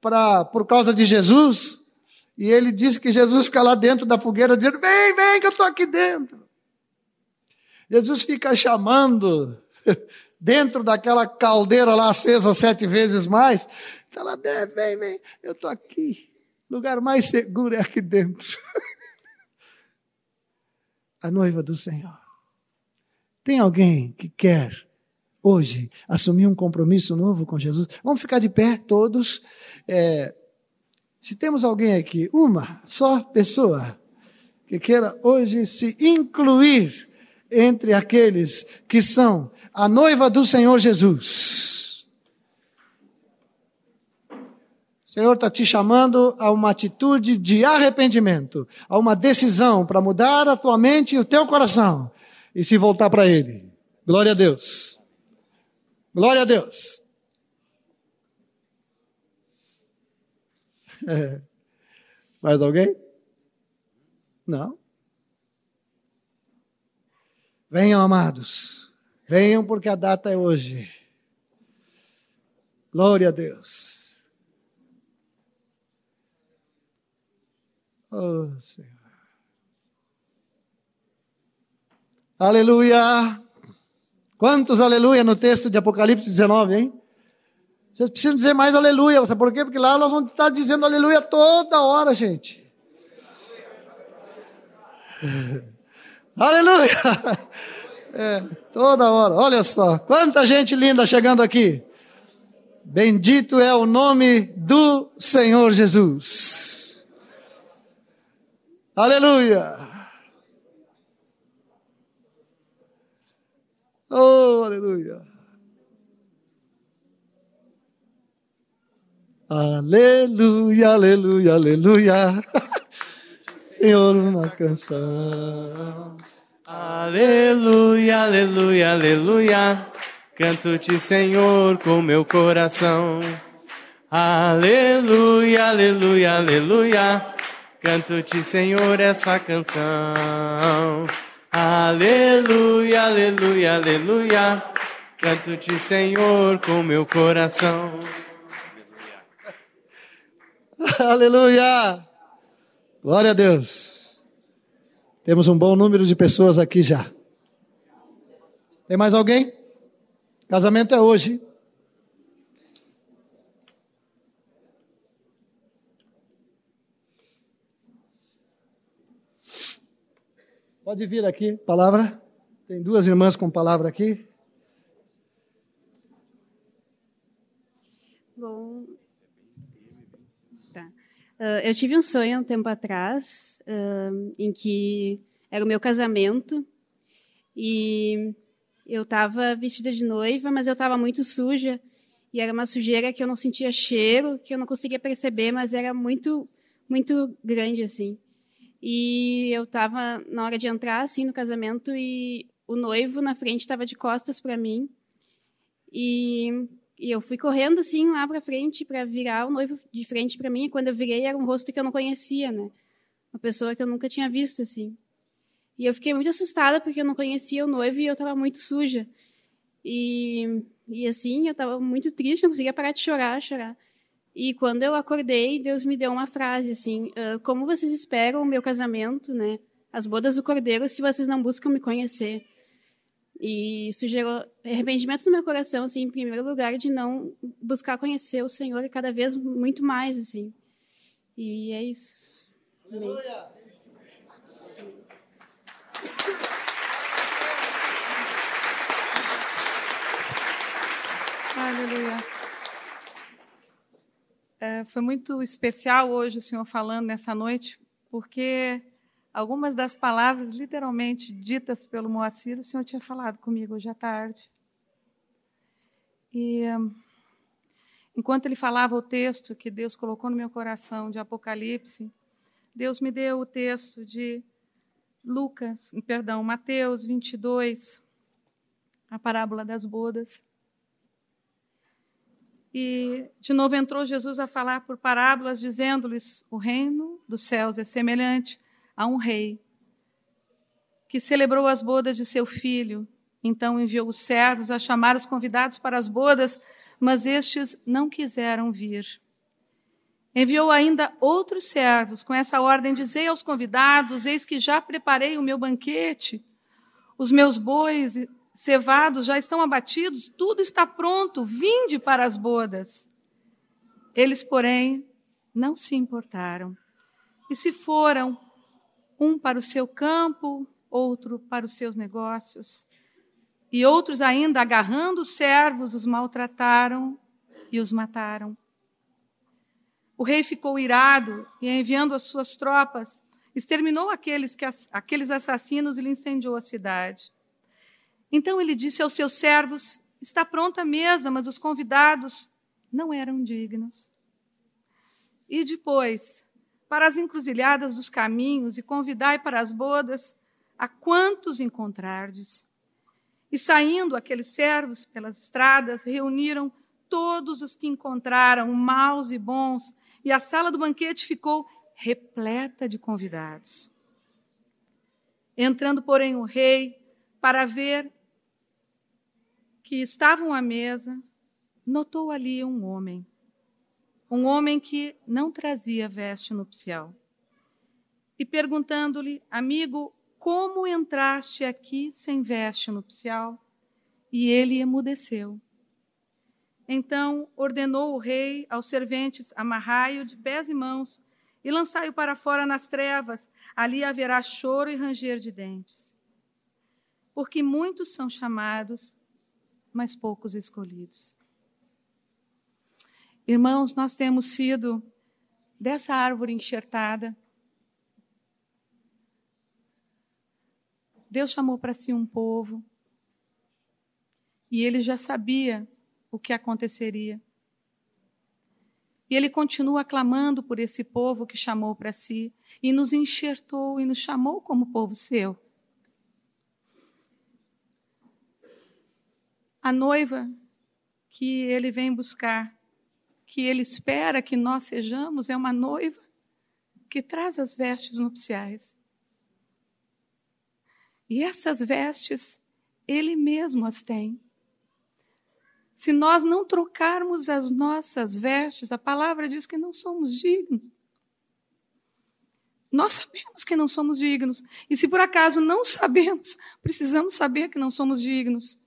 Speaker 1: pra, por causa de Jesus. E ele disse que Jesus fica lá dentro da fogueira dizendo: Vem, vem, que eu estou aqui dentro. Jesus fica chamando dentro daquela caldeira lá acesa sete vezes mais. Está lá vem, vem, eu estou aqui. lugar mais seguro é aqui dentro. a noiva do Senhor. Tem alguém que quer hoje assumir um compromisso novo com Jesus? Vamos ficar de pé todos. É, se temos alguém aqui, uma só pessoa que queira hoje se incluir entre aqueles que são a noiva do Senhor Jesus. O Senhor está te chamando a uma atitude de arrependimento, a uma decisão para mudar a tua mente e o teu coração e se voltar para Ele. Glória a Deus. Glória a Deus. É. Mais alguém? Não? Venham, amados. Venham porque a data é hoje. Glória a Deus. Oh, Senhor. Aleluia. Quantos aleluia no texto de Apocalipse 19, hein? Vocês precisam dizer mais aleluia. Sabe por quê? Porque lá nós vamos estar dizendo aleluia toda hora, gente. aleluia. É, toda hora. Olha só. Quanta gente linda chegando aqui. Bendito é o nome do Senhor Jesus. Aleluia! Oh, aleluia! Aleluia, aleluia, aleluia. Senhor, uma canção.
Speaker 2: Aleluia, aleluia, aleluia. Canto-te, Senhor, com meu coração. Aleluia, aleluia, aleluia. Canto-te, Senhor, essa canção. Aleluia, aleluia, aleluia. Canto-te, Senhor, com meu coração.
Speaker 1: Aleluia. Glória a Deus. Temos um bom número de pessoas aqui já. Tem mais alguém? Casamento é hoje. Pode vir aqui, palavra. Tem duas irmãs com palavra aqui.
Speaker 3: Bom, tá. Uh, eu tive um sonho um tempo atrás, uh, em que era o meu casamento e eu estava vestida de noiva, mas eu estava muito suja e era uma sujeira que eu não sentia cheiro, que eu não conseguia perceber, mas era muito, muito grande assim. E eu estava na hora de entrar assim no casamento e o noivo na frente estava de costas para mim. E, e, eu fui correndo assim lá para frente para virar o noivo de frente para mim. E quando eu virei era um rosto que eu não conhecia, né? Uma pessoa que eu nunca tinha visto assim. E eu fiquei muito assustada porque eu não conhecia o noivo e eu estava muito suja. E, e assim, eu estava muito triste, não conseguia parar de chorar, chorar. E quando eu acordei, Deus me deu uma frase assim: uh, Como vocês esperam o meu casamento, né? As bodas do cordeiro, se vocês não buscam me conhecer. E isso gerou arrependimento no meu coração, assim, em primeiro lugar, de não buscar conhecer o Senhor cada vez muito mais, assim. E é isso. Aleluia.
Speaker 4: Aleluia. É, foi muito especial hoje o senhor falando nessa noite, porque algumas das palavras literalmente ditas pelo Moacir, o senhor tinha falado comigo hoje à tarde. E enquanto ele falava o texto que Deus colocou no meu coração de Apocalipse, Deus me deu o texto de Lucas, perdão, Mateus 22, a parábola das bodas. E de novo entrou Jesus a falar por parábolas, dizendo-lhes: O reino dos céus é semelhante a um rei que celebrou as bodas de seu filho. Então enviou os servos a chamar os convidados para as bodas, mas estes não quiseram vir. Enviou ainda outros servos com essa ordem: Dizei aos convidados: Eis que já preparei o meu banquete. Os meus bois cevados já estão abatidos, tudo está pronto, vinde para as bodas. Eles, porém, não se importaram. E se foram, um para o seu campo, outro para os seus negócios. E outros ainda, agarrando os servos, os maltrataram e os mataram. O rei ficou irado e, enviando as suas tropas, exterminou aqueles, que, aqueles assassinos e lhe incendiou a cidade. Então ele disse aos seus servos: Está pronta a mesa, mas os convidados não eram dignos. E depois, para as encruzilhadas dos caminhos e convidai para as bodas a quantos encontrardes. E saindo aqueles servos pelas estradas, reuniram todos os que encontraram, maus e bons, e a sala do banquete ficou repleta de convidados. Entrando, porém, o rei, para ver que estavam à mesa, notou ali um homem. Um homem que não trazia veste nupcial. E perguntando-lhe, amigo, como entraste aqui sem veste nupcial? E ele emudeceu. Então ordenou o rei aos serventes: amarrai-o de pés e mãos e lançai-o para fora nas trevas, ali haverá choro e ranger de dentes. Porque muitos são chamados, mas poucos escolhidos. Irmãos, nós temos sido dessa árvore enxertada. Deus chamou para si um povo e ele já sabia o que aconteceria. E ele continua clamando por esse povo que chamou para si e nos enxertou e nos chamou como povo seu. A noiva que ele vem buscar, que ele espera que nós sejamos, é uma noiva que traz as vestes nupciais. E essas vestes, ele mesmo as tem. Se nós não trocarmos as nossas vestes, a palavra diz que não somos dignos. Nós sabemos que não somos dignos. E se por acaso não sabemos, precisamos saber que não somos dignos.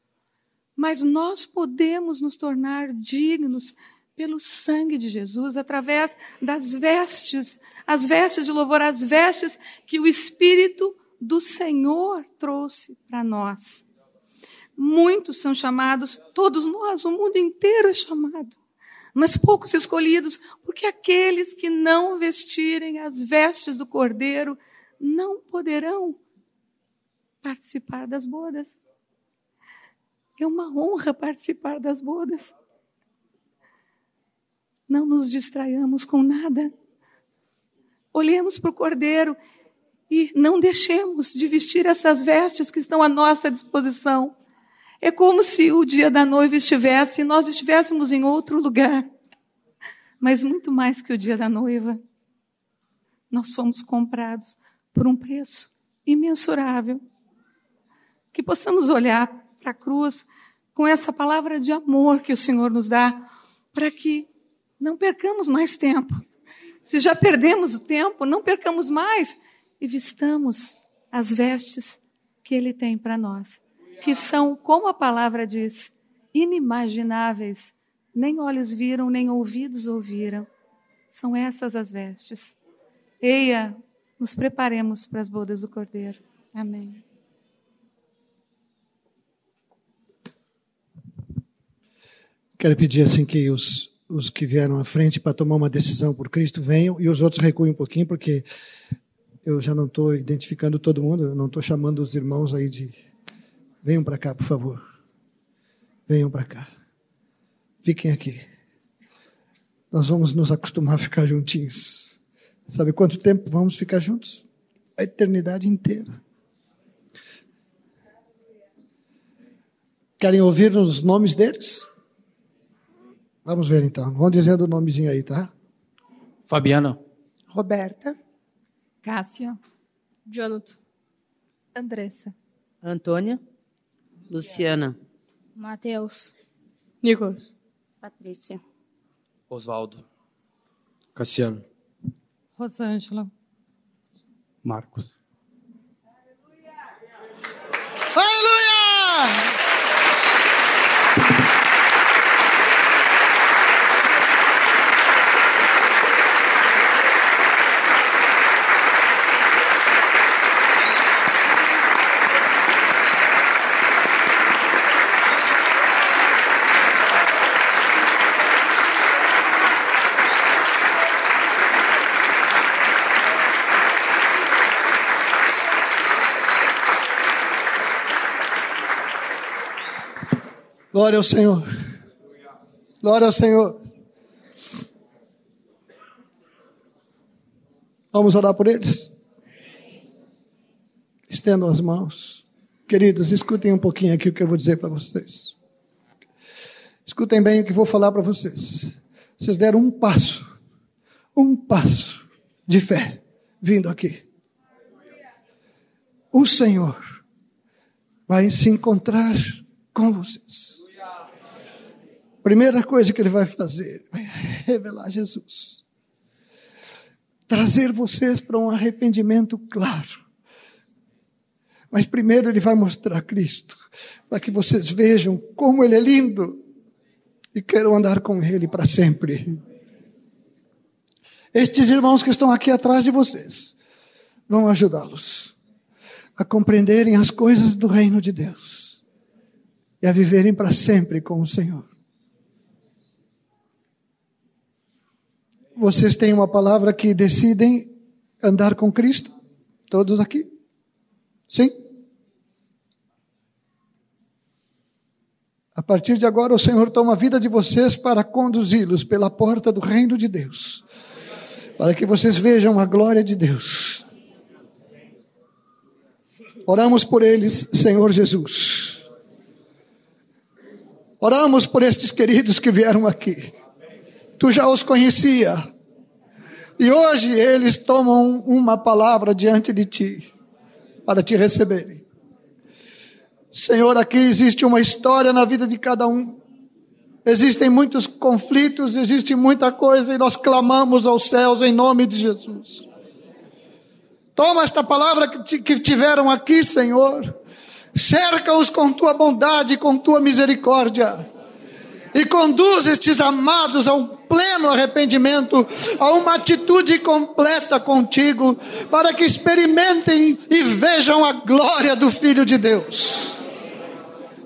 Speaker 4: Mas nós podemos nos tornar dignos pelo sangue de Jesus, através das vestes, as vestes de louvor, as vestes que o Espírito do Senhor trouxe para nós. Muitos são chamados, todos nós, o mundo inteiro é chamado, mas poucos escolhidos, porque aqueles que não vestirem as vestes do cordeiro não poderão participar das bodas. É uma honra participar das bodas. Não nos distraiamos com nada. Olhemos para o cordeiro e não deixemos de vestir essas vestes que estão à nossa disposição. É como se o dia da noiva estivesse e nós estivéssemos em outro lugar. Mas muito mais que o dia da noiva. Nós fomos comprados por um preço imensurável. Que possamos olhar para a cruz com essa palavra de amor que o Senhor nos dá, para que não percamos mais tempo. Se já perdemos o tempo, não percamos mais e vistamos as vestes que Ele tem para nós que são, como a palavra diz, inimagináveis, nem olhos viram, nem ouvidos ouviram. São essas as vestes. Eia, nos preparemos para as bodas do Cordeiro. Amém.
Speaker 1: Quero pedir assim que os, os que vieram à frente para tomar uma decisão por Cristo venham e os outros recuem um pouquinho, porque eu já não estou identificando todo mundo, eu não estou chamando os irmãos aí de Venham para cá, por favor. Venham para cá. Fiquem aqui. Nós vamos nos acostumar a ficar juntinhos. Sabe quanto tempo vamos ficar juntos? A eternidade inteira. Querem ouvir os nomes deles? Vamos ver então. Vão dizendo o nomezinho aí, tá?
Speaker 2: Fabiano.
Speaker 5: Roberta.
Speaker 4: Cássia.
Speaker 5: Jonathan.
Speaker 4: Andressa.
Speaker 6: Antônia. Luciana.
Speaker 3: Matheus.
Speaker 5: Nicolas.
Speaker 3: Patrícia.
Speaker 2: Oswaldo. Cassiano.
Speaker 4: Rosângela.
Speaker 2: Marcos.
Speaker 1: Aleluia! Glória ao Senhor. Glória ao Senhor. Vamos orar por eles? Estendam as mãos. Queridos, escutem um pouquinho aqui o que eu vou dizer para vocês. Escutem bem o que vou falar para vocês. Vocês deram um passo, um passo de fé vindo aqui. O Senhor vai se encontrar com vocês. Primeira coisa que ele vai fazer é revelar Jesus. Trazer vocês para um arrependimento claro. Mas primeiro ele vai mostrar Cristo, para que vocês vejam como ele é lindo e queiram andar com ele para sempre. Estes irmãos que estão aqui atrás de vocês vão ajudá-los a compreenderem as coisas do reino de Deus e a viverem para sempre com o Senhor. Vocês têm uma palavra que decidem andar com Cristo? Todos aqui? Sim? A partir de agora, o Senhor toma a vida de vocês para conduzi-los pela porta do reino de Deus, para que vocês vejam a glória de Deus. Oramos por eles, Senhor Jesus. Oramos por estes queridos que vieram aqui. Tu já os conhecia. E hoje eles tomam uma palavra diante de ti para te receberem. Senhor, aqui existe uma história na vida de cada um. Existem muitos conflitos, existe muita coisa e nós clamamos aos céus em nome de Jesus. Toma esta palavra que tiveram aqui, Senhor. Cerca-os com tua bondade, com tua misericórdia. E conduz estes amados a um pleno arrependimento, a uma atitude completa contigo, para que experimentem e vejam a glória do Filho de Deus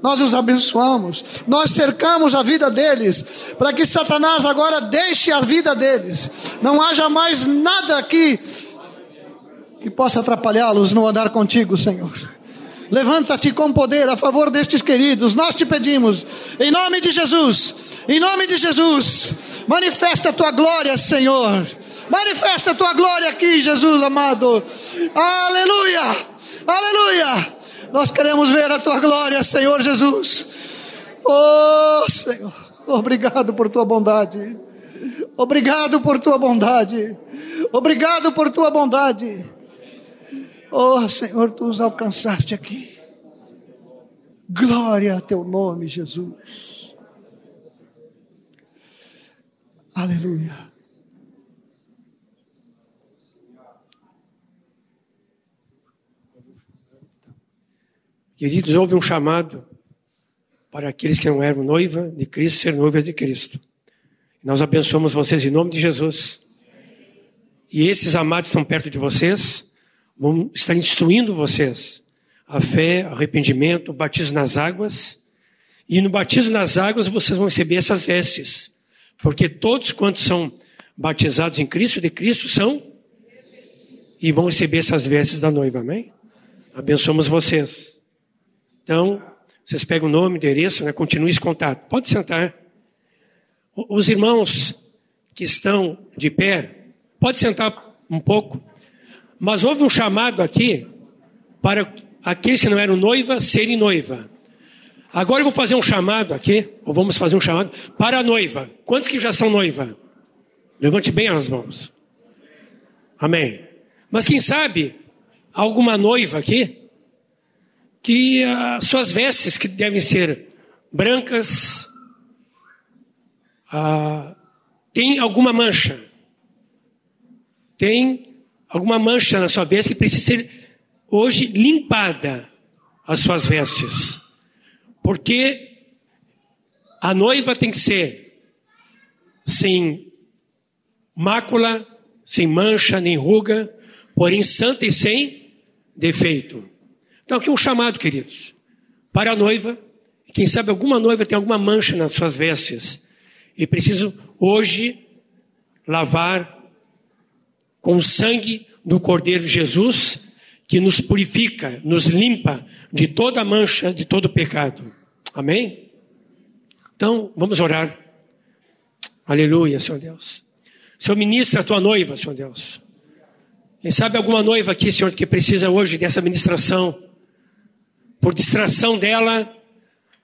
Speaker 1: nós os abençoamos, nós cercamos a vida deles, para que Satanás agora deixe a vida deles, não haja mais nada aqui que possa atrapalhá-los no andar contigo, Senhor. Levanta-te com poder a favor destes queridos, nós te pedimos, em nome de Jesus, em nome de Jesus, manifesta a tua glória, Senhor. Manifesta a tua glória aqui, Jesus amado. Aleluia! Aleluia! Nós queremos ver a tua glória, Senhor Jesus. Oh, Senhor, obrigado por tua bondade. Obrigado por tua bondade. Obrigado por tua bondade. Oh, Senhor, tu os alcançaste aqui. Glória a teu nome, Jesus. Aleluia.
Speaker 7: Queridos, houve um chamado para aqueles que não eram noiva de Cristo ser noivas de Cristo. Nós abençoamos vocês em nome de Jesus. E esses amados estão perto de vocês, vão estar instruindo vocês a fé, arrependimento, batismo nas águas. E no batismo nas águas vocês vão receber essas vestes. Porque todos quantos são batizados em Cristo, de Cristo, são e vão receber essas vestes da noiva, amém? Abençoamos vocês. Então, vocês pegam o nome, endereço, né? continue esse contato. Pode sentar. Os irmãos que estão de pé, pode sentar um pouco. Mas houve um chamado aqui para aqueles que não eram noiva serem noiva. Agora eu vou fazer um chamado aqui, ou vamos fazer um chamado para a noiva. Quantos que já são noiva? Levante bem as mãos. Amém. Mas quem sabe alguma noiva aqui que as suas vestes, que devem ser brancas, ah, tem alguma mancha. Tem alguma mancha na sua veste que precisa ser hoje limpada as suas vestes. Porque a noiva tem que ser sem mácula, sem mancha, nem ruga, porém santa e sem defeito. Então, aqui um chamado, queridos, para a noiva. Quem sabe alguma noiva tem alguma mancha nas suas vestes e preciso hoje lavar com o sangue do Cordeiro Jesus, que nos purifica, nos limpa de toda mancha, de todo pecado. Amém? Então, vamos orar. Aleluia, Senhor Deus. Senhor, ministra a tua noiva, Senhor Deus. Quem sabe alguma noiva aqui, Senhor, que precisa hoje dessa ministração. Por distração dela,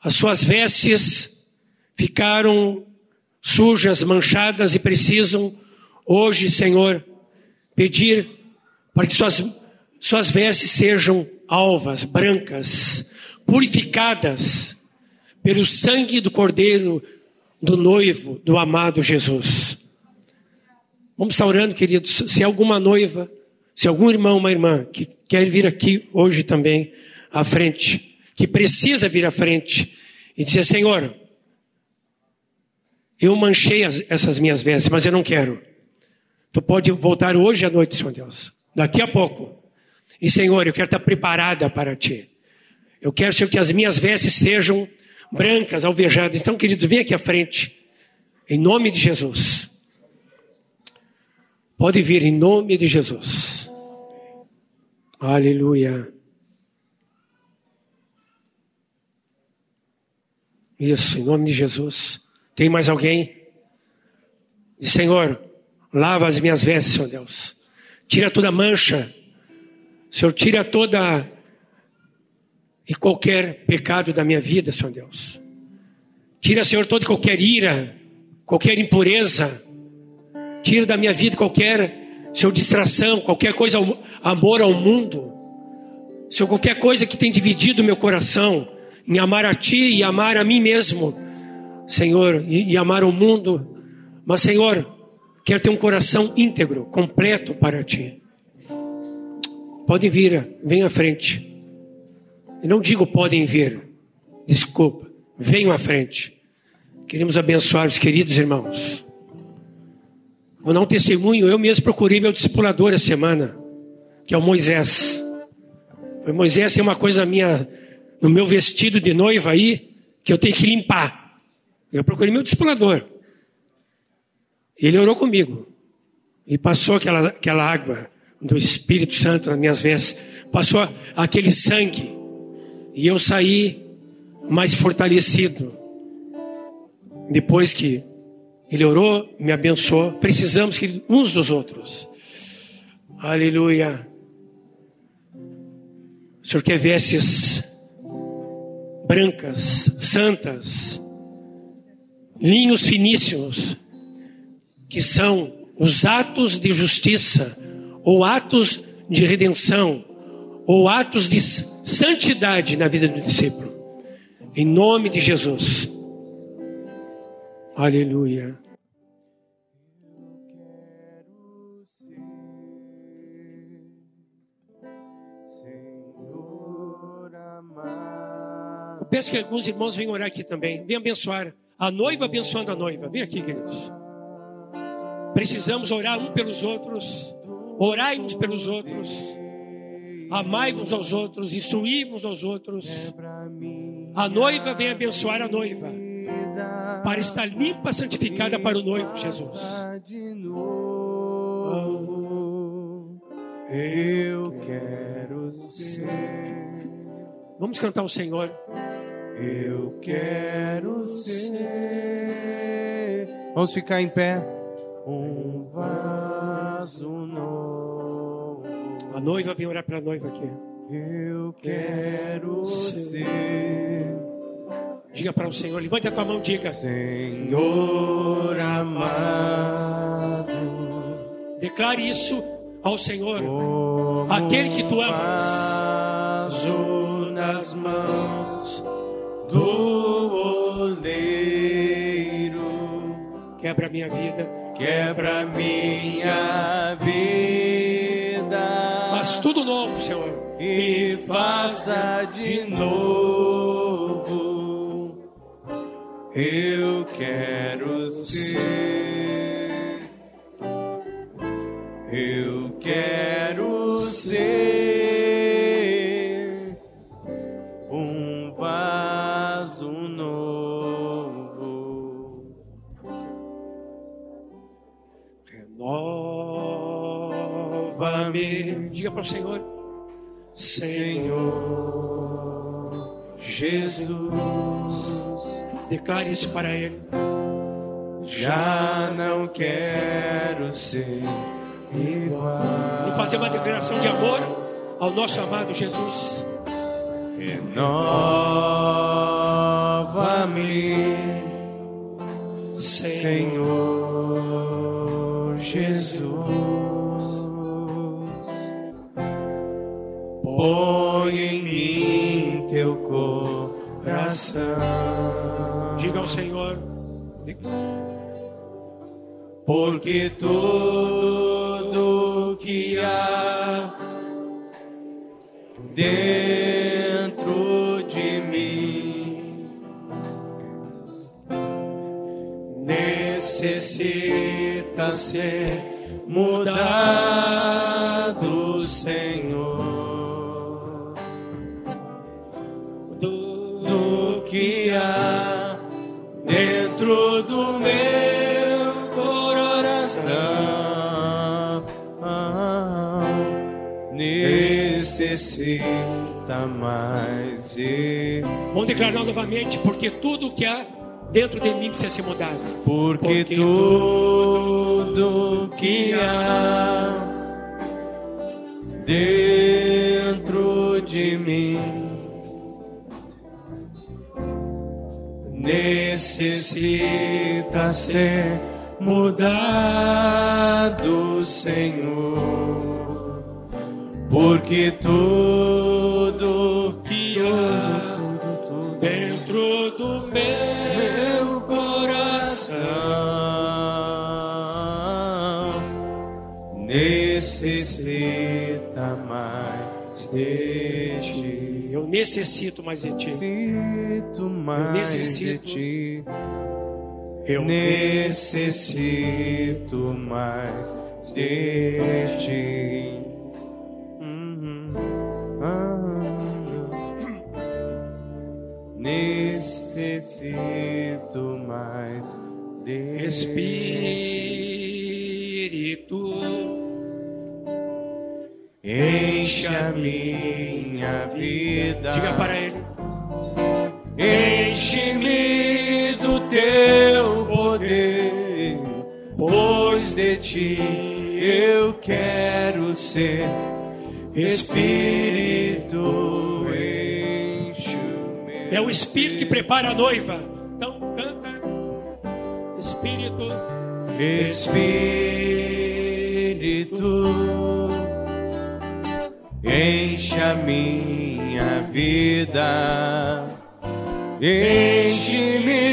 Speaker 7: as suas vestes ficaram sujas, manchadas e precisam hoje, Senhor, pedir para que suas, suas vestes sejam alvas, brancas, purificadas pelo sangue do Cordeiro, do noivo, do amado Jesus. Vamos estar orando, queridos. Se alguma noiva, se algum irmão, uma irmã que quer vir aqui hoje também à frente, que precisa vir à frente e dizer: Senhor, eu manchei as, essas minhas vestes, mas eu não quero. Tu pode voltar hoje à noite, Senhor Deus, daqui a pouco. E Senhor, eu quero estar preparada para Ti. Eu quero, Senhor, que as minhas vestes sejam brancas, alvejadas. Então, queridos, vem aqui à frente. Em nome de Jesus. Pode vir em nome de Jesus. Aleluia. Isso, em nome de Jesus. Tem mais alguém? Senhor, lava as minhas vestes, Senhor Deus. Tira toda mancha. Senhor, tira toda e qualquer pecado da minha vida, Senhor Deus. Tira, Senhor, toda qualquer ira, qualquer impureza. Tira da minha vida qualquer, Senhor, distração, qualquer coisa, amor ao mundo. Senhor, qualquer coisa que tem dividido meu coração em amar a Ti e amar a mim mesmo, Senhor, e, e amar o mundo. Mas, Senhor, quero ter um coração íntegro, completo para Ti. Podem vir, venham à frente. E não digo podem vir, desculpa, venham à frente. Queremos abençoar os queridos irmãos. Vou dar um testemunho. Eu mesmo procurei meu discipulador essa semana, que é o Moisés. Foi Moisés tem uma coisa minha no meu vestido de noiva aí que eu tenho que limpar. Eu procurei meu discipulador. Ele orou comigo e passou aquela, aquela água do Espírito Santo nas minhas vestes, passou aquele sangue e eu saí mais fortalecido. Depois que ele orou, me abençoou. Precisamos que uns dos outros. Aleluia. O Senhor quer vestes brancas, santas, linhos finíssimos, que são os atos de justiça, ou atos de redenção, ou atos de santidade na vida do discípulo. Em nome de Jesus. Aleluia. Eu peço que alguns irmãos venham orar aqui também. Venham abençoar. A noiva abençoando a noiva. Vem aqui, queridos. Precisamos orar um pelos outros. Orai uns pelos outros. Amai uns aos outros. Instruí uns aos outros. A noiva vem abençoar a noiva para estar limpa, santificada para o noivo Jesus.
Speaker 2: Eu quero ser.
Speaker 7: Vamos cantar o Senhor.
Speaker 2: Eu quero ser. Vamos ficar em pé. Um vaso novo.
Speaker 7: A noiva vem orar para a noiva aqui.
Speaker 2: Eu quero ser.
Speaker 7: Diga para o Senhor, levante a tua mão, diga.
Speaker 2: Senhor amado.
Speaker 7: Declare isso ao Senhor. Aquele que tu amas.
Speaker 2: vaso nas mãos do oleiro.
Speaker 7: Quebra a minha vida.
Speaker 2: Quebra minha vida.
Speaker 7: Faz tudo novo, Senhor.
Speaker 2: e faça de novo. Eu quero ser. Eu quero
Speaker 7: Diga para o Senhor.
Speaker 2: Senhor Jesus.
Speaker 7: Declare isso para Ele.
Speaker 2: Já não quero ser igual.
Speaker 7: Vamos fazer uma declaração de amor ao nosso amado Jesus.
Speaker 2: Renova-me, Porque tudo que há dentro de mim necessita ser
Speaker 7: Vamos declarar novamente, porque tudo que há dentro de mim precisa ser mudado.
Speaker 2: porque,
Speaker 7: Porque
Speaker 2: tudo que há dentro de mim necessita ser mudado, Senhor, porque tudo de ti.
Speaker 7: Eu necessito mais de ti.
Speaker 2: Necessito mais
Speaker 7: necessito.
Speaker 2: de ti.
Speaker 7: Eu
Speaker 2: Necessito mais de ti. Uhum. Necessito mais de
Speaker 7: Espírito,
Speaker 2: Enche a minha vida.
Speaker 7: diga para ele.
Speaker 2: Enche-me do teu poder, pois de ti eu quero ser. Espírito, enche o meu
Speaker 7: É o Espírito que prepara a noiva. Então canta. Espírito,
Speaker 2: Espírito, enche a minha vida, enche-me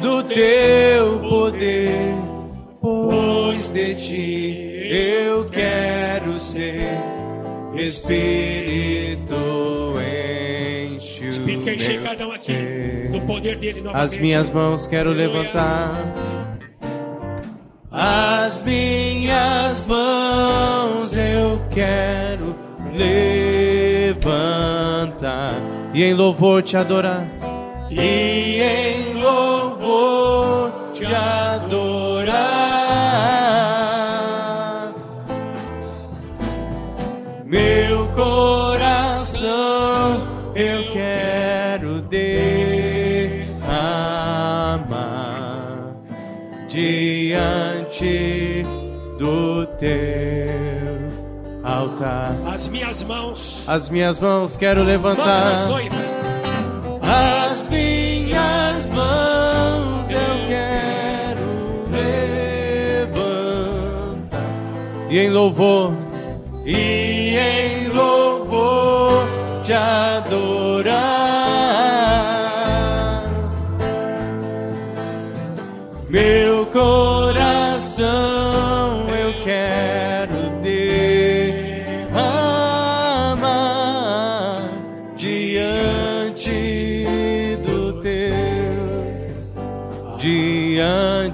Speaker 2: do teu poder, pois de ti eu quero ser. Espírito, enche
Speaker 7: Espírito quer encher cada um aqui no poder dele novamente.
Speaker 2: As minhas mãos quero
Speaker 7: Aleluia.
Speaker 2: levantar. As minhas mãos eu quero levantar e em louvor te adorar. E em louvor te adorar. Altar.
Speaker 7: As minhas mãos.
Speaker 2: As minhas mãos quero
Speaker 7: Mãos das
Speaker 2: levantar.
Speaker 7: noivas.
Speaker 2: As minhas mãos eu quero levantar e em louvor e em louvor te adorar.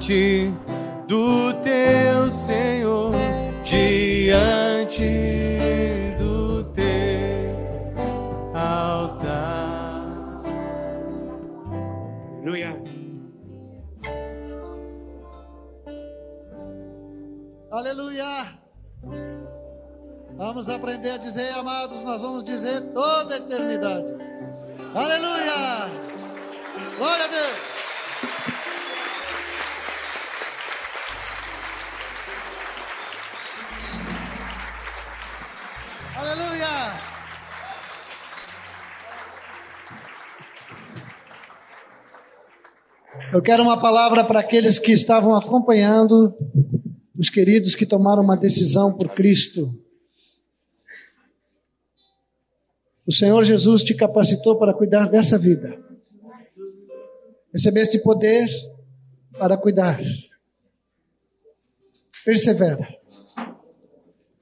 Speaker 2: Diante do teu Senhor, diante do teu altar.
Speaker 7: Aleluia.
Speaker 1: Aleluia! Vamos aprender a dizer, amados, nós vamos dizer toda a eternidade. Aleluia! Glória a Deus! Aleluia! Eu quero uma palavra para aqueles que estavam acompanhando, os queridos que tomaram uma decisão por Cristo. O Senhor Jesus te capacitou para cuidar dessa vida. Recebeste poder para cuidar. Persevera.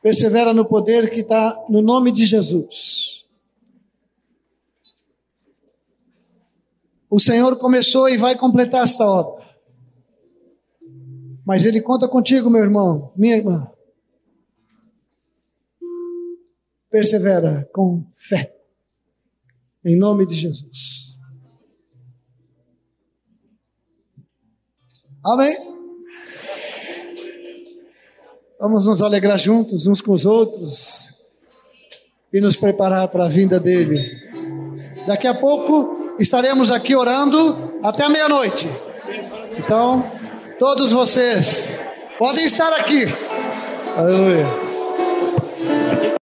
Speaker 1: Persevera no poder que está no nome de Jesus. O Senhor começou e vai completar esta obra. Mas Ele conta contigo, meu irmão, minha irmã. Persevera com fé. Em nome de Jesus. Amém? Vamos nos alegrar juntos uns com os outros e nos preparar para a vinda dele. Daqui a pouco estaremos aqui orando até meia-noite. Então, todos vocês podem estar aqui. Aleluia.